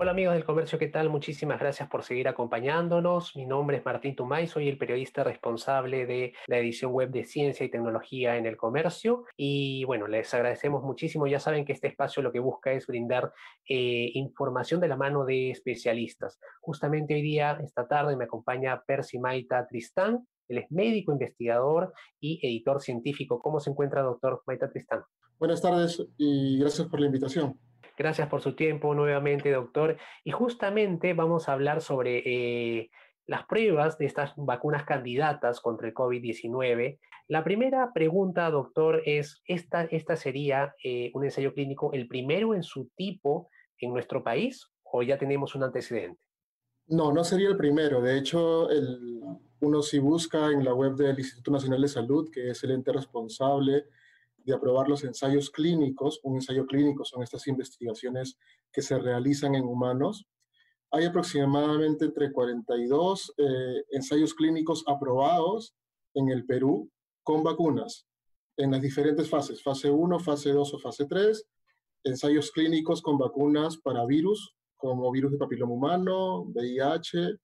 Hola amigos del comercio, ¿qué tal? Muchísimas gracias por seguir acompañándonos. Mi nombre es Martín Tumay, soy el periodista responsable de la edición web de Ciencia y Tecnología en el Comercio. Y bueno, les agradecemos muchísimo. Ya saben que este espacio lo que busca es brindar eh, información de la mano de especialistas. Justamente hoy día, esta tarde, me acompaña Percy Maita Tristán. Él es médico, investigador y editor científico. ¿Cómo se encuentra, doctor Maita Tristán? Buenas tardes y gracias por la invitación. Gracias por su tiempo nuevamente, doctor. Y justamente vamos a hablar sobre eh, las pruebas de estas vacunas candidatas contra el COVID-19. La primera pregunta, doctor, es, ¿esta, esta sería eh, un ensayo clínico el primero en su tipo en nuestro país o ya tenemos un antecedente? No, no sería el primero. De hecho, el, uno si busca en la web del Instituto Nacional de Salud, que es el ente responsable de aprobar los ensayos clínicos. Un ensayo clínico son estas investigaciones que se realizan en humanos. Hay aproximadamente entre 42 eh, ensayos clínicos aprobados en el Perú con vacunas en las diferentes fases, fase 1, fase 2 o fase 3, ensayos clínicos con vacunas para virus, como virus de papiloma humano, VIH,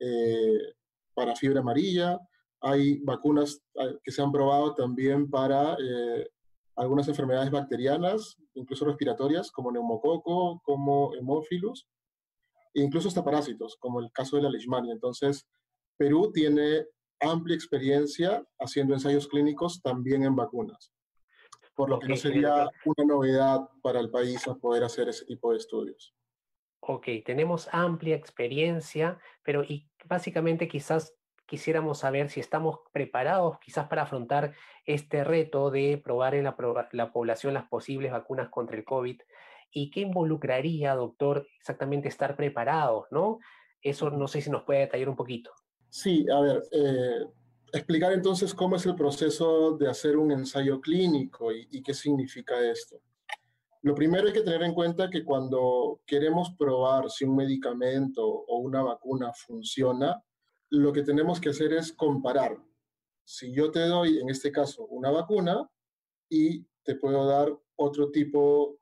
eh, para fiebre amarilla, hay vacunas ah, que se han probado también para eh, algunas enfermedades bacterianas, incluso respiratorias, como neumococo, como hemófilos, e incluso hasta parásitos, como el caso de la leishmania. Entonces, Perú tiene amplia experiencia haciendo ensayos clínicos también en vacunas, por lo que no sería una novedad para el país a poder hacer ese tipo de estudios. Ok, tenemos amplia experiencia, pero y básicamente quizás quisiéramos saber si estamos preparados quizás para afrontar este reto de probar en la, la, población las posibles vacunas contra el COVID y qué involucraría, doctor, exactamente estar preparados, ¿no? Eso no sé si nos puede detallar un poquito. Sí, a ver, eh, explicar entonces cómo es el proceso de hacer un ensayo clínico y, y qué significa esto. Lo primero hay que tener en cuenta que cuando queremos probar si un medicamento o una vacuna funciona, lo que tenemos que hacer es comparar. Si yo te doy, en este caso, una vacuna y te puedo dar otro tipo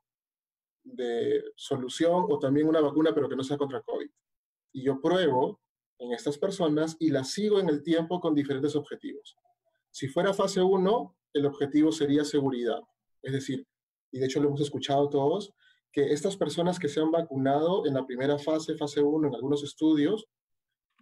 de solución o también una vacuna pero que no sea contra COVID. Y yo pruebo en estas personas y las sigo en el tiempo con diferentes objetivos. Si fuera fase 1, el objetivo sería seguridad. Es decir, y de hecho lo hemos escuchado todos, que estas personas que se han vacunado en la primera fase, fase 1, en algunos estudios,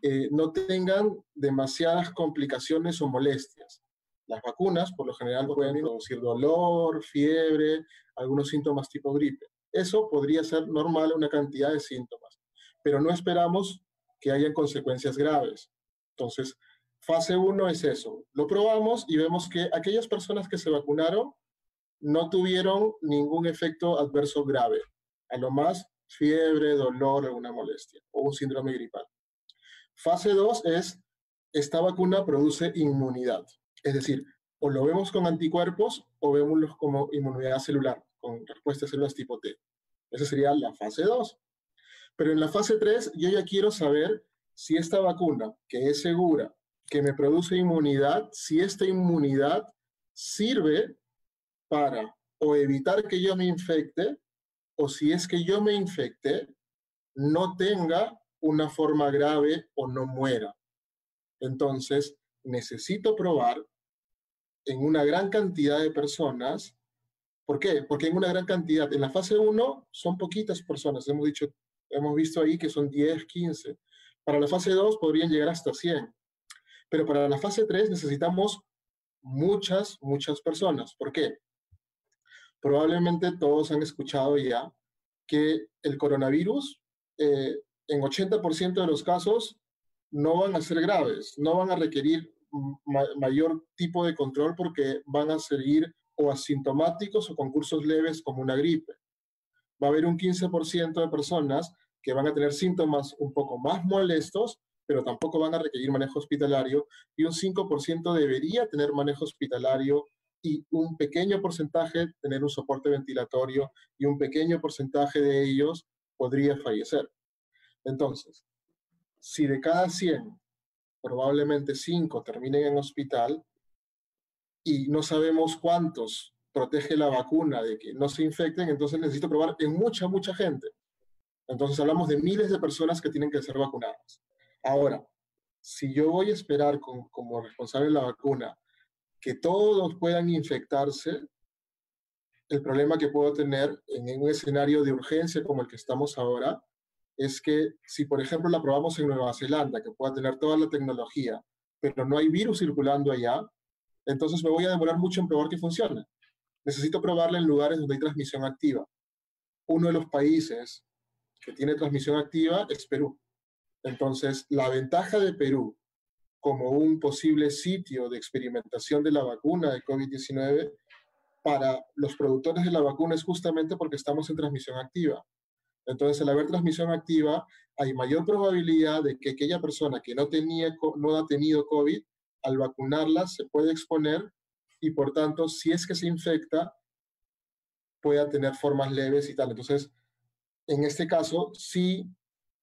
eh, no tengan demasiadas complicaciones o molestias. Las vacunas, por lo general, pueden producir dolor, fiebre, algunos síntomas tipo gripe. Eso podría ser normal, una cantidad de síntomas, pero no esperamos que hayan consecuencias graves. Entonces, fase 1 es eso. Lo probamos y vemos que aquellas personas que se vacunaron no tuvieron ningún efecto adverso grave. A lo más, fiebre, dolor, alguna molestia o un síndrome gripal. Fase 2 es, esta vacuna produce inmunidad. Es decir, o lo vemos con anticuerpos o vemos como inmunidad celular, con respuesta a células tipo T. Esa sería la fase 2. Pero en la fase 3 yo ya quiero saber si esta vacuna, que es segura, que me produce inmunidad, si esta inmunidad sirve para o evitar que yo me infecte, o si es que yo me infecte, no tenga una forma grave o no muera. Entonces, necesito probar en una gran cantidad de personas. ¿Por qué? Porque en una gran cantidad. En la fase 1 son poquitas personas. Hemos dicho, hemos visto ahí que son 10, 15. Para la fase 2 podrían llegar hasta 100. Pero para la fase 3 necesitamos muchas, muchas personas. ¿Por qué? Probablemente todos han escuchado ya que el coronavirus eh, en 80% de los casos no van a ser graves, no van a requerir mayor tipo de control porque van a seguir o asintomáticos o con cursos leves como una gripe. Va a haber un 15% de personas que van a tener síntomas un poco más molestos, pero tampoco van a requerir manejo hospitalario, y un 5% debería tener manejo hospitalario y un pequeño porcentaje tener un soporte ventilatorio y un pequeño porcentaje de ellos podría fallecer. Entonces, si de cada 100, probablemente 5 terminen en hospital y no sabemos cuántos protege la vacuna de que no se infecten, entonces necesito probar en mucha, mucha gente. Entonces hablamos de miles de personas que tienen que ser vacunadas. Ahora, si yo voy a esperar como responsable de la vacuna que todos puedan infectarse, el problema que puedo tener en un escenario de urgencia como el que estamos ahora es que si, por ejemplo, la probamos en Nueva Zelanda, que pueda tener toda la tecnología, pero no hay virus circulando allá, entonces me voy a demorar mucho en probar que funcione. Necesito probarla en lugares donde hay transmisión activa. Uno de los países que tiene transmisión activa es Perú. Entonces, la ventaja de Perú como un posible sitio de experimentación de la vacuna de COVID-19 para los productores de la vacuna es justamente porque estamos en transmisión activa. Entonces, al haber transmisión activa, hay mayor probabilidad de que aquella persona que no, tenía, no ha tenido COVID, al vacunarla se puede exponer y por tanto, si es que se infecta, pueda tener formas leves y tal. Entonces, en este caso, sí,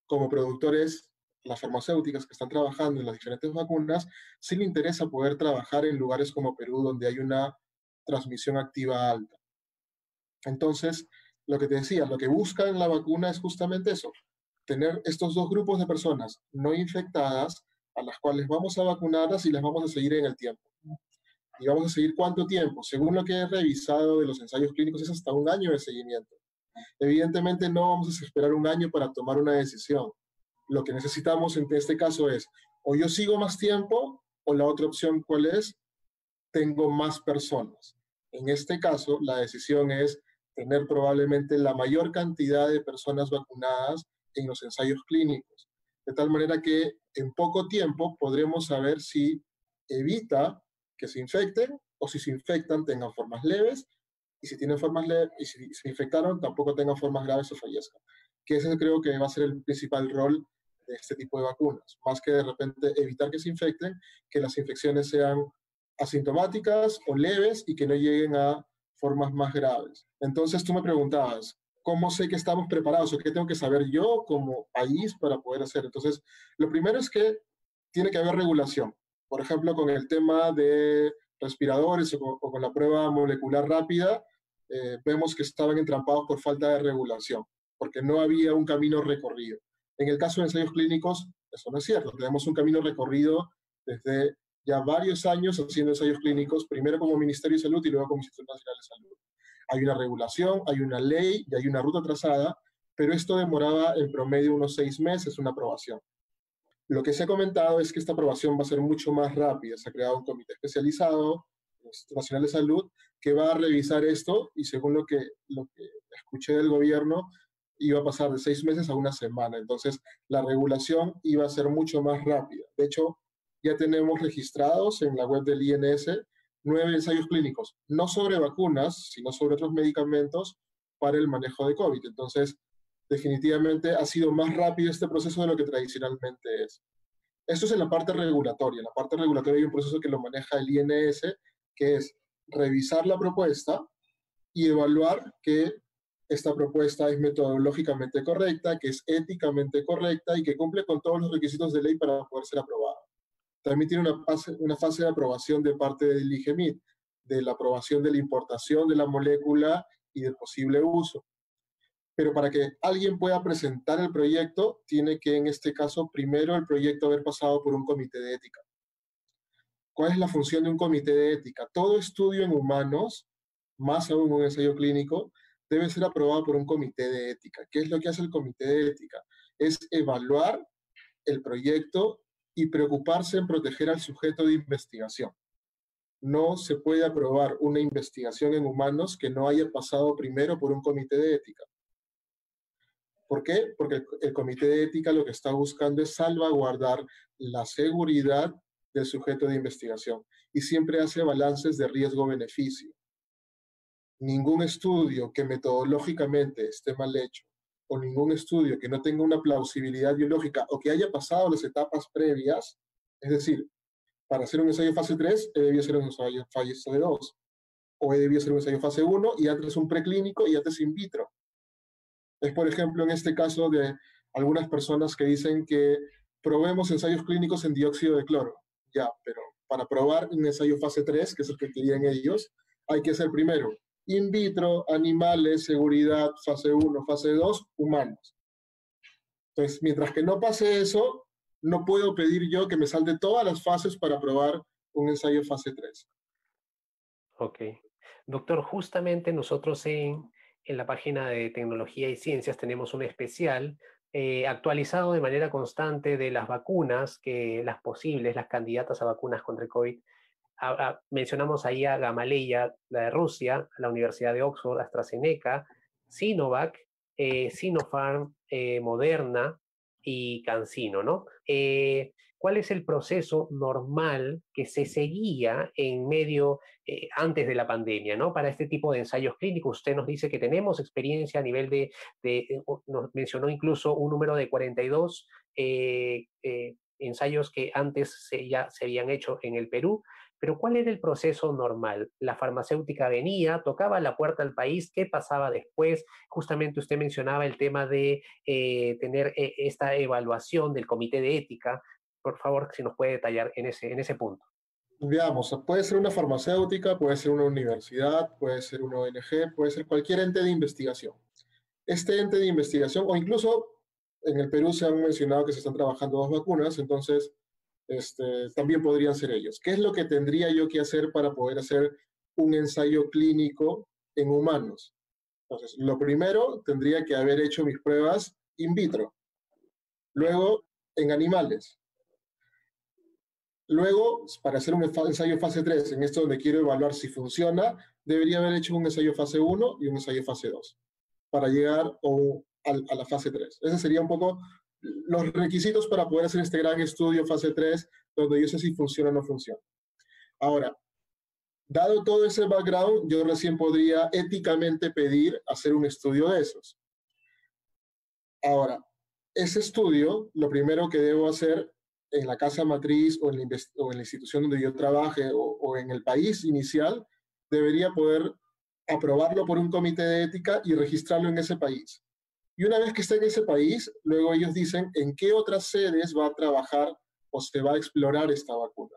como productores las farmacéuticas que están trabajando en las diferentes vacunas, sí le interesa poder trabajar en lugares como Perú, donde hay una transmisión activa alta. Entonces, lo que te decía, lo que busca en la vacuna es justamente eso, tener estos dos grupos de personas no infectadas a las cuales vamos a vacunarlas y las vamos a seguir en el tiempo. ¿Y vamos a seguir cuánto tiempo? Según lo que he revisado de los ensayos clínicos, es hasta un año de seguimiento. Evidentemente no vamos a esperar un año para tomar una decisión lo que necesitamos en este caso es, o yo sigo más tiempo, o la otra opción, ¿cuál es? Tengo más personas. En este caso, la decisión es tener probablemente la mayor cantidad de personas vacunadas en los ensayos clínicos, de tal manera que en poco tiempo podremos saber si evita que se infecten o si se infectan tengan formas leves y si tienen formas leves y si se infectaron tampoco tengan formas graves o fallezcan. Que ese creo que va a ser el principal rol de este tipo de vacunas, más que de repente evitar que se infecten, que las infecciones sean asintomáticas o leves y que no lleguen a formas más graves. Entonces tú me preguntabas, ¿cómo sé que estamos preparados o qué tengo que saber yo como país para poder hacer? Entonces, lo primero es que tiene que haber regulación. Por ejemplo, con el tema de respiradores o con, la prueba molecular rápida, eh, vemos que estaban entrampados por falta de regulación, porque no había un camino recorrido. En el caso de ensayos clínicos, eso no es cierto. Tenemos un camino recorrido desde ya varios años haciendo ensayos clínicos, primero como Ministerio de Salud y luego como Instituto Nacional de Salud. Hay una regulación, hay una ley y hay una ruta trazada, pero esto demoraba en promedio unos seis meses una aprobación. Lo que se ha comentado es que esta aprobación va a ser mucho más rápida. Se ha creado un comité especializado, Nacional de Salud, que va a revisar esto y según lo que, lo que escuché del gobierno, iba a pasar de seis meses a una semana. Entonces, la regulación iba a ser mucho más rápida. De hecho, ya tenemos registrados en la web del INS nueve ensayos clínicos, no sobre vacunas, sino sobre otros medicamentos para el manejo de COVID. Entonces, definitivamente ha sido más rápido este proceso de lo que tradicionalmente es. Esto es en la parte regulatoria. En la parte regulatoria hay un proceso que lo maneja el INS, que es revisar la propuesta y evaluar que esta propuesta es metodológicamente correcta, que es éticamente correcta y que cumple con todos los requisitos de ley para poder ser aprobada. También tiene una fase, una fase de aprobación de parte del IGEMIT, de la aprobación de la importación de la molécula y del posible uso. Pero para que alguien pueda presentar el proyecto, tiene que en este caso primero el proyecto haber pasado por un comité de ética. ¿Cuál es la función de un comité de ética? Todo estudio en humanos, más aún un ensayo clínico, debe ser aprobado por un comité de ética. ¿Qué es lo que hace el comité de ética? Es evaluar el proyecto y preocuparse en proteger al sujeto de investigación. No se puede aprobar una investigación en humanos que no haya pasado primero por un comité de ética. ¿Por qué? Porque el, comité de ética lo que está buscando es salvaguardar la seguridad del sujeto de investigación y siempre hace balances de riesgo-beneficio ningún estudio que metodológicamente esté mal hecho o ningún estudio que no tenga una plausibilidad biológica o que haya pasado las etapas previas, es decir, para hacer un ensayo fase 3, he debido hacer un ensayo fase 2, o he debido hacer un ensayo fase 1 y antes un preclínico y antes in vitro. Es, por ejemplo, en este caso de algunas personas que dicen que probemos ensayos clínicos en dióxido de cloro. Ya, pero para probar un ensayo fase 3, que es el que querían ellos, hay que hacer primero in vitro, animales, seguridad, fase 1, fase 2, humanos. Entonces, mientras que no pase eso, no puedo pedir yo que me salte todas las fases para probar un ensayo fase 3. Ok. Doctor, justamente nosotros en, en la página de tecnología y ciencias tenemos un especial eh, actualizado de manera constante de las vacunas, que las posibles, las candidatas a vacunas contra el COVID. Mencionamos ahí a Gamaleya, la de Rusia, la Universidad de Oxford, AstraZeneca, Sinovac, eh, Sinopharm, eh, Moderna y CanSino, ¿no? cuál es el proceso normal que se seguía en medio, eh, antes de la pandemia, ¿no? Para este tipo de ensayos clínicos. Usted nos dice que tenemos experiencia a nivel de, eh, nos mencionó incluso un número de 42 eh, ensayos que antes ya se habían hecho en el Perú. Pero ¿cuál era el proceso normal? La farmacéutica venía, tocaba la puerta al país, ¿qué pasaba después? Justamente usted mencionaba el tema de tener esta evaluación del comité de ética por favor, si nos puede detallar en ese, en ese punto. Veamos, puede ser una farmacéutica, puede ser una universidad, puede ser una ONG, puede ser cualquier ente de investigación. Este ente de investigación, o incluso en el Perú se han mencionado que se están trabajando dos vacunas, entonces este, también podrían ser ellos. ¿Qué es lo que tendría yo que hacer para poder hacer un ensayo clínico en humanos? Entonces, lo primero, tendría que haber hecho mis pruebas in vitro. Luego, en animales. Luego, para hacer un ensayo fase 3, en esto donde quiero evaluar si funciona, debería haber hecho un ensayo fase 1 y un ensayo fase 2 para llegar a, la fase 3. Esos serían un poco los requisitos para poder hacer este gran estudio fase 3, donde yo sé si funciona o no funciona. Ahora, dado todo ese background, yo recién podría éticamente pedir hacer un estudio de esos. Ahora, ese estudio, lo primero que debo hacer en la casa matriz o en la, institución donde yo trabaje o, en el país inicial, debería poder aprobarlo por un comité de ética y registrarlo en ese país. Y una vez que esté en ese país, luego ellos dicen en qué otras sedes va a trabajar o se va a explorar esta vacuna.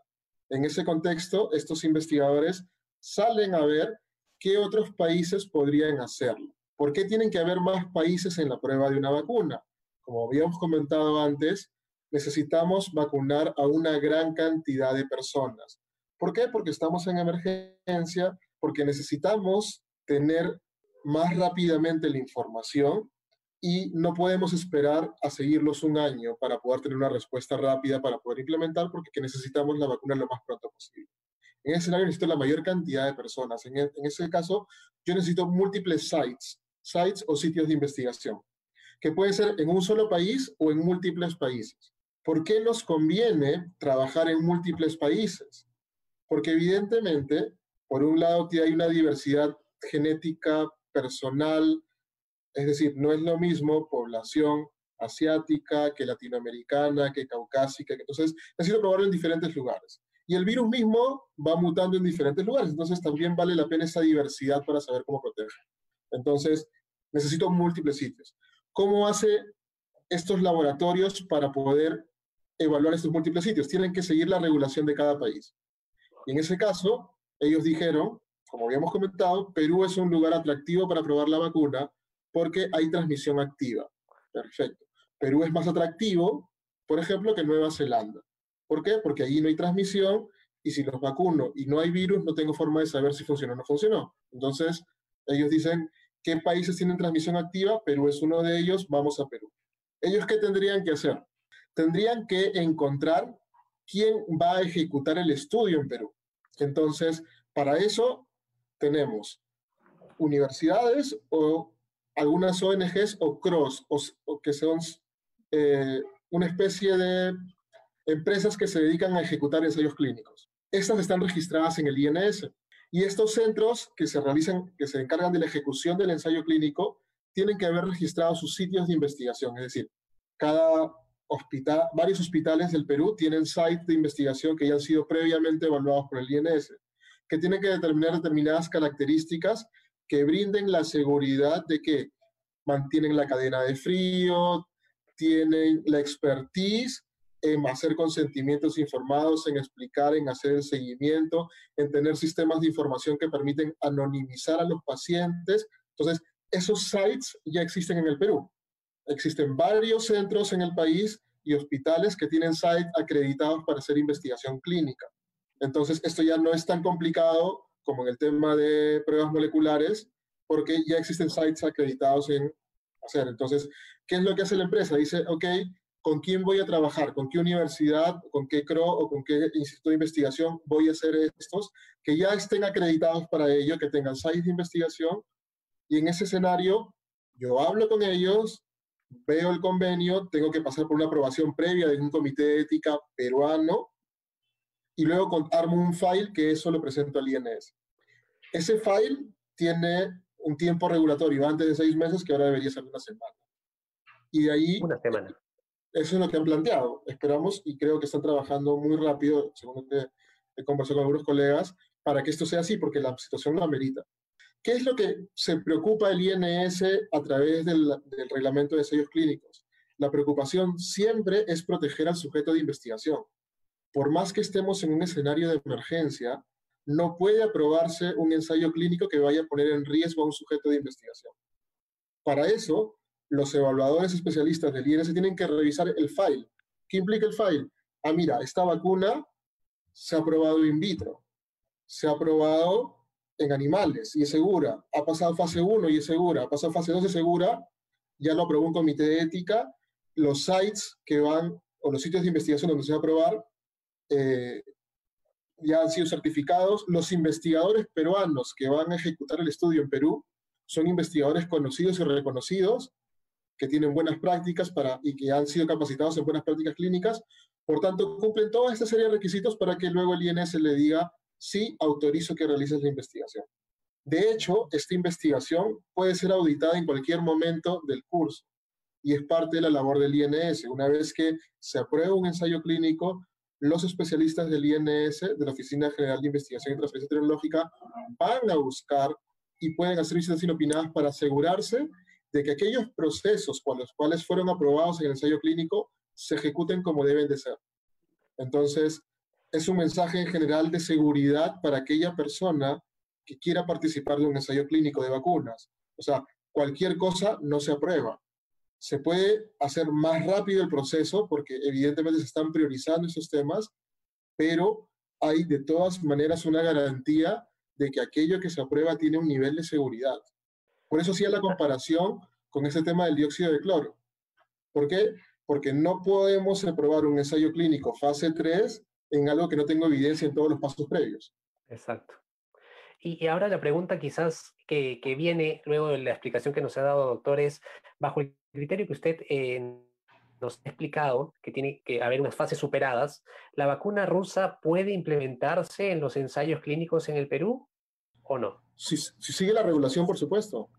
En ese contexto, estos investigadores salen a ver qué otros países podrían hacerlo. ¿Por qué tienen que haber más países en la prueba de una vacuna? Como habíamos comentado antes, necesitamos vacunar a una gran cantidad de personas. ¿Por qué? Porque estamos en emergencia, porque necesitamos tener más rápidamente la información y no podemos esperar a seguirlos un año para poder tener una respuesta rápida, para poder implementar, porque necesitamos la vacuna lo más pronto posible. En ese escenario necesito la mayor cantidad de personas. En, en ese caso, yo necesito múltiples sites, sites o sitios de investigación, que pueden ser en un solo país o en múltiples países. ¿Por qué nos conviene trabajar en múltiples países? Porque evidentemente, por un lado, hay una diversidad genética personal, es decir, no es lo mismo población asiática que latinoamericana, que caucásica, entonces necesito probarlo en diferentes lugares. Y el virus mismo va mutando en diferentes lugares, entonces también vale la pena esa diversidad para saber cómo proteger. Entonces, necesito múltiples sitios. ¿Cómo hace estos laboratorios para poder evaluar estos múltiples sitios, tienen que seguir la regulación de cada país. Y en ese caso, ellos dijeron, como habíamos comentado, Perú es un lugar atractivo para probar la vacuna porque hay transmisión activa. Perfecto. Perú es más atractivo, por ejemplo, que Nueva Zelanda. ¿Por qué? Porque allí no hay transmisión y si los vacuno y no hay virus, no tengo forma de saber si funcionó o no funcionó. Entonces, ellos dicen, ¿qué países tienen transmisión activa? Perú es uno de ellos, vamos a Perú. ¿Ellos qué tendrían que hacer? tendrían que encontrar quién va a ejecutar el estudio en Perú. Entonces, para eso tenemos universidades o algunas ONGs o CROSS, o, que son eh, una especie de empresas que se dedican a ejecutar ensayos clínicos. Estas están registradas en el INS. Y estos centros que se realizan, que se encargan de la ejecución del ensayo clínico, tienen que haber registrado sus sitios de investigación, es decir, cada hospital, varios hospitales del Perú tienen sites de investigación que ya han sido previamente evaluados por el INS, que tienen que determinar determinadas características que brinden la seguridad de que mantienen la cadena de frío, tienen la expertise en hacer consentimientos informados, en explicar, en hacer el seguimiento, en tener sistemas de información que permiten anonimizar a los pacientes. Entonces, esos sites ya existen en el Perú. Existen varios centros en el país y hospitales que tienen sites acreditados para hacer investigación clínica. Entonces, esto ya no es tan complicado como en el tema de pruebas moleculares, porque ya existen sites acreditados en hacer. Entonces, ¿qué es lo que hace la empresa? Dice, ok, ¿con quién voy a trabajar? ¿Con qué universidad, con qué CRO o con qué instituto de investigación voy a hacer estos? Que ya estén acreditados para ello, que tengan sites de investigación. Y en ese escenario, yo hablo con ellos, veo el convenio, tengo que pasar por una aprobación previa de un comité de ética peruano y luego armo un file que eso lo presento al INS. Ese file tiene un tiempo regulatorio antes de seis meses que ahora debería ser una semana. Y de ahí... Una semana. Eso es lo que han planteado. Esperamos y creo que están trabajando muy rápido, según lo que he conversado con algunos colegas, para que esto sea así, porque la situación lo amerita. ¿Qué es lo que se preocupa el INS a través del, del reglamento de sellos clínicos? La preocupación siempre es proteger al sujeto de investigación. Por más que estemos en un escenario de emergencia, no puede aprobarse un ensayo clínico que vaya a poner en riesgo a un sujeto de investigación. Para eso, los evaluadores especialistas del INS tienen que revisar el file. ¿Qué implica el file? Ah, mira, esta vacuna se ha probado in vitro, se ha probado en animales y es segura, ha pasado fase 1 y es segura, ha pasado fase 2 y es segura, ya lo aprobó un comité de ética, los sites que van, o los sitios de investigación donde se va a probar, eh, ya han sido certificados. Los investigadores peruanos que van a ejecutar el estudio en Perú son investigadores conocidos y reconocidos que tienen buenas prácticas para, y que han sido capacitados en buenas prácticas clínicas. Por tanto, cumplen toda esta serie de requisitos para que luego el INS le diga, sí, autorizo que realices la investigación. De hecho, esta investigación puede ser auditada en cualquier momento del curso y es parte de la labor del INS. Una vez que se aprueba un ensayo clínico, los especialistas del INS, de la Oficina General de Investigación y Transferencia Tecnológica, van a buscar y pueden hacer visitas inopinadas para asegurarse de que aquellos procesos por los cuales fueron aprobados en el ensayo clínico se ejecuten como deben de ser. Entonces, es un mensaje en general de seguridad para aquella persona que quiera participar de un ensayo clínico de vacunas. O sea, cualquier cosa no se aprueba. Se puede hacer más rápido el proceso porque evidentemente se están priorizando esos temas, pero hay de todas maneras una garantía de que aquello que se aprueba tiene un nivel de seguridad. Por eso hacía la comparación con ese tema del dióxido de cloro. ¿Por qué? Porque no podemos aprobar un ensayo clínico fase 3 en algo que no tengo evidencia en todos los pasos previos. Exacto. Y, ahora la pregunta quizás que, que, viene luego de la explicación que nos ha dado, doctor, es, bajo el criterio que usted eh, nos ha explicado, que tiene que haber unas fases superadas, ¿la vacuna rusa puede implementarse en los ensayos clínicos en el Perú o no? Si, si sigue la regulación, por supuesto.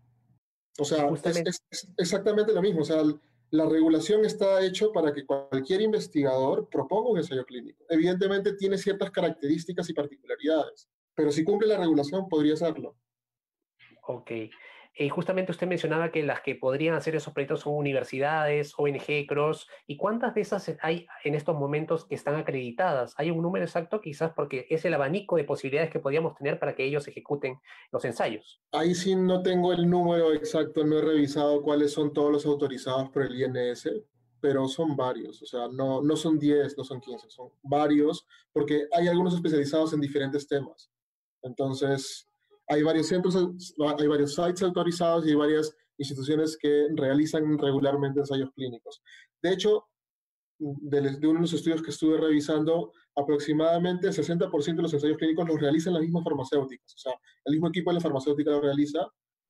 O sea, es, exactamente lo mismo. O sea, la regulación está hecha para que cualquier investigador proponga un ensayo clínico. Evidentemente tiene ciertas características y particularidades, pero si cumple la regulación podría hacerlo. Ok. Y justamente usted mencionaba que las que podrían hacer esos proyectos son universidades, ONG, CROSS. ¿Y cuántas de esas hay en estos momentos que están acreditadas? ¿Hay un número exacto quizás porque es el abanico de posibilidades que podríamos tener para que ellos ejecuten los ensayos? Ahí sí no tengo el número exacto, no he revisado cuáles son todos los autorizados por el INS, pero son varios, o sea, no, no son 10, no son 15, son varios, porque hay algunos especializados en diferentes temas. Entonces, hay varios centros, hay varios sites autorizados y hay varias instituciones que realizan regularmente ensayos clínicos. De hecho, de, uno de los estudios que estuve revisando, aproximadamente el 60% de los ensayos clínicos los realizan las mismas farmacéuticas. O sea, el mismo equipo de la farmacéutica lo realiza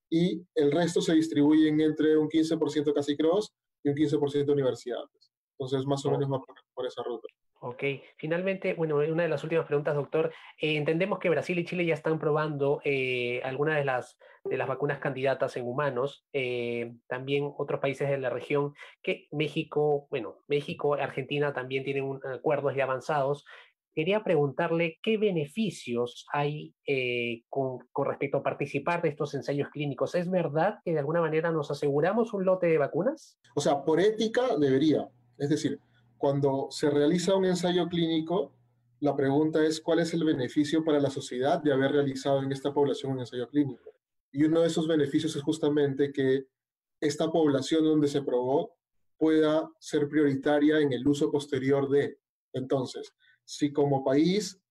y el resto se distribuyen entre un 15% casi cross y un 15% universidades. Entonces, más o menos va por, esa ruta. Ok, finalmente, bueno, una de las últimas preguntas, doctor. Eh, entendemos que Brasil y Chile ya están probando eh, algunas de las, de las vacunas candidatas en humanos, eh, también otros países de la región, que México, bueno, México, Argentina también tienen un, acuerdos ya avanzados. Quería preguntarle qué beneficios hay con, con respecto a participar de estos ensayos clínicos. ¿Es verdad que de alguna manera nos aseguramos un lote de vacunas? O sea, por ética debería. Es decir, cuando se realiza un ensayo clínico, la pregunta es cuál es el beneficio para la sociedad de haber realizado en esta población un ensayo clínico. Y uno de esos beneficios es justamente que esta población donde se probó pueda ser prioritaria en el uso posterior de. Entonces, si como país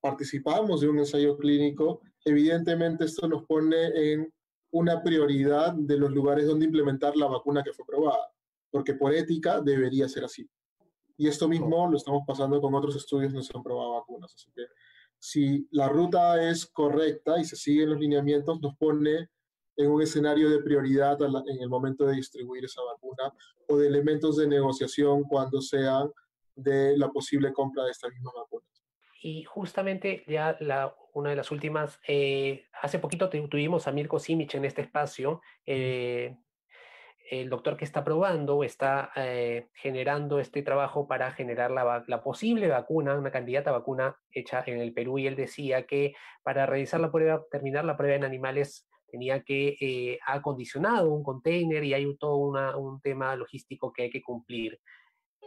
participamos de un ensayo clínico, evidentemente esto nos pone en una prioridad de los lugares donde implementar la vacuna que fue probada porque por ética debería ser así. Y esto mismo lo estamos pasando con otros estudios donde se han probado vacunas. Así que si la ruta es correcta y se siguen los lineamientos, nos pone en un escenario de prioridad en el momento de distribuir esa vacuna o de elementos de negociación cuando sean de la posible compra de esta misma vacuna. Y justamente ya la, una de las últimas, eh, hace poquito tuvimos a Mirko Simic en este espacio, eh, el doctor que está probando está eh, generando este trabajo para generar la, posible vacuna, una candidata vacuna hecha en el Perú, y él decía que para realizar la prueba, terminar la prueba en animales, tenía que eh, acondicionado un container y hay todo un tema logístico que hay que cumplir.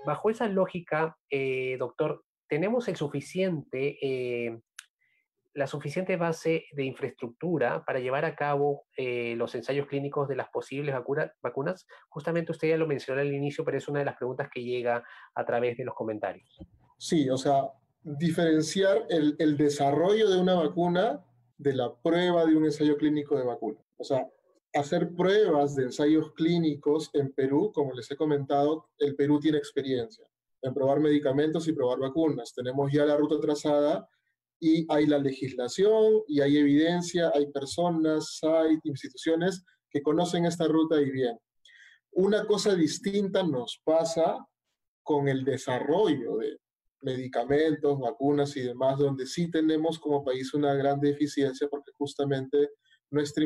Bajo esa lógica, eh, doctor, ¿tenemos el suficiente eh, la suficiente base de infraestructura para llevar a cabo eh, los ensayos clínicos de las posibles vacunas? Justamente usted ya lo mencionó al inicio, pero es una de las preguntas que llega a través de los comentarios. Sí, o sea, diferenciar el, el desarrollo de una vacuna de la prueba de un ensayo clínico de vacuna. O sea, hacer pruebas de ensayos clínicos en Perú, como les he comentado, el Perú tiene experiencia en probar medicamentos y probar vacunas. Tenemos ya la ruta trazada y hay la legislación y hay evidencia, hay personas, hay instituciones que conocen esta ruta y bien. Una cosa distinta nos pasa con el desarrollo de medicamentos, vacunas y demás, donde sí tenemos como país una gran deficiencia porque justamente nuestra,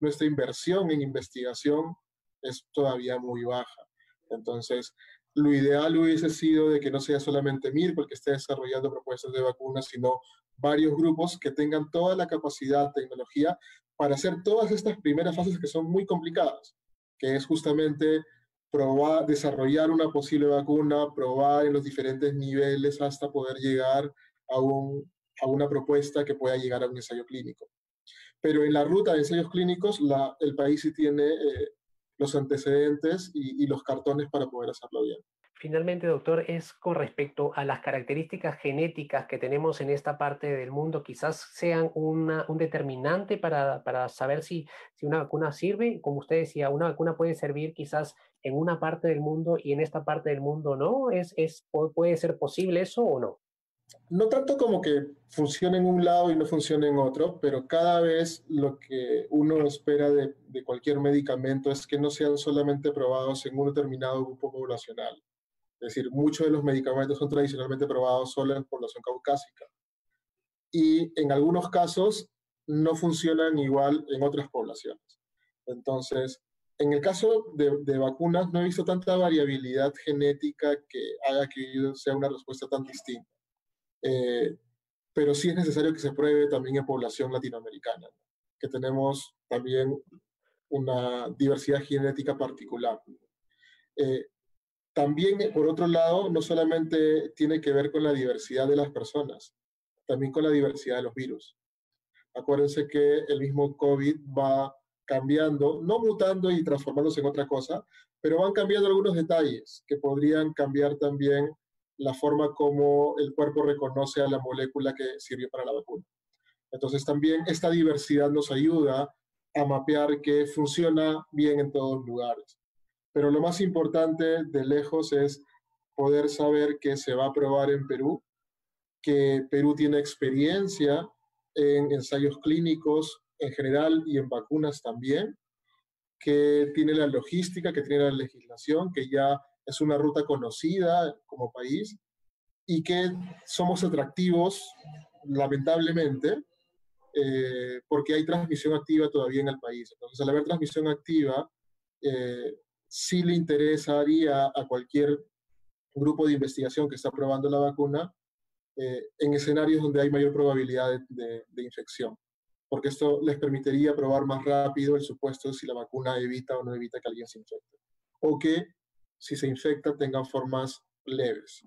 nuestra inversión en investigación es todavía muy baja. Entonces, lo ideal hubiese sido de que no sea solamente MIR, porque esté desarrollando propuestas de vacunas, sino varios grupos que tengan toda la capacidad, tecnología para hacer todas estas primeras fases que son muy complicadas, que es justamente probar, desarrollar una posible vacuna, probar en los diferentes niveles hasta poder llegar a, un, a una propuesta que pueda llegar a un ensayo clínico. Pero en la ruta de ensayos clínicos, el país sí tiene eh, los antecedentes y, y los cartones para poder hacerlo bien. Finalmente, doctor, es con respecto a las características genéticas que tenemos en esta parte del mundo, quizás sean una, un determinante para, para saber si, si, una vacuna sirve. Como usted decía, una vacuna puede servir quizás en una parte del mundo y en esta parte del mundo no. ¿Es, es, ¿Puede ser posible eso o no? No tanto como que funcione en un lado y no funcione en otro, pero cada vez lo que uno espera de, de cualquier medicamento es que no sean solamente probados en un determinado grupo poblacional es decir, muchos de los medicamentos son tradicionalmente probados solo en población caucásica. Y en algunos casos no funcionan igual en otras poblaciones. Entonces, en el caso de, vacunas, no he visto tanta variabilidad genética que haga que sea una respuesta tan distinta. Eh, pero sí es necesario que se pruebe también en población latinoamericana, que tenemos también una diversidad genética particular. Eh, también, eh, por otro lado, no solamente tiene que ver con la diversidad de las personas, también con la diversidad de los virus. Acuérdense que el mismo COVID va cambiando, no mutando y transformándose en otra cosa, pero van cambiando algunos detalles que podrían cambiar también la forma como el cuerpo reconoce a la molécula que sirvió para la vacuna. Entonces también esta diversidad nos ayuda a mapear que funciona bien en todos lugares. Pero lo más importante de lejos es poder saber que se va a probar en Perú, que Perú tiene experiencia en ensayos clínicos en general y en vacunas también, que tiene la logística, que tiene la legislación, que ya es una ruta conocida como país y que somos atractivos, lamentablemente, eh, porque hay transmisión activa todavía en el país. Entonces, al haber transmisión activa, eh, sí le interesaría a cualquier grupo de investigación que está probando la vacuna eh, en escenarios donde hay mayor probabilidad de, de, infección, porque esto les permitiría probar más rápido el supuesto de si la vacuna evita o no evita que alguien se infecte, o que si se infecta tengan formas leves.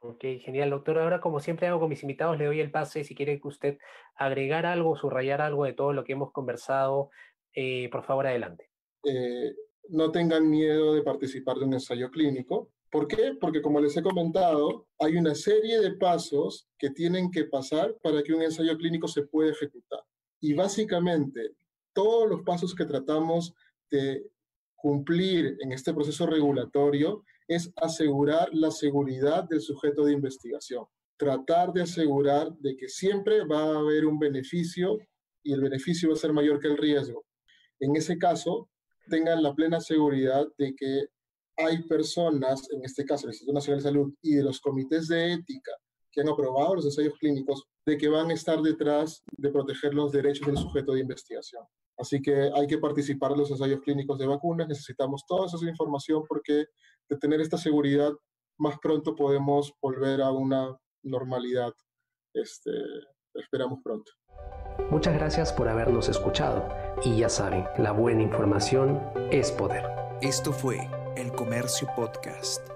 Ok, genial, doctor. Ahora, como siempre hago con mis invitados, le doy el pase. Si quiere que usted agregar algo, subrayar algo de todo lo que hemos conversado, eh, por favor, adelante. Eh, no tengan miedo de participar de un ensayo clínico. ¿Por qué? Porque como les he comentado, hay una serie de pasos que tienen que pasar para que un ensayo clínico se pueda ejecutar. Y básicamente, todos los pasos que tratamos de cumplir en este proceso regulatorio es asegurar la seguridad del sujeto de investigación. Tratar de asegurar de que siempre va a haber un beneficio y el beneficio va a ser mayor que el riesgo. En ese caso, tengan la plena seguridad de que hay personas, en este caso el Instituto Nacional de Salud y de los comités de ética que han aprobado los ensayos clínicos, de que van a estar detrás de proteger los derechos del sujeto de investigación. Así que hay que participar en los ensayos clínicos de vacunas, necesitamos toda esa información porque de tener esta seguridad, más pronto podemos volver a una normalidad. Este, esperamos pronto. Muchas gracias por habernos escuchado y ya saben, la buena información es poder. Esto fue El Comercio Podcast.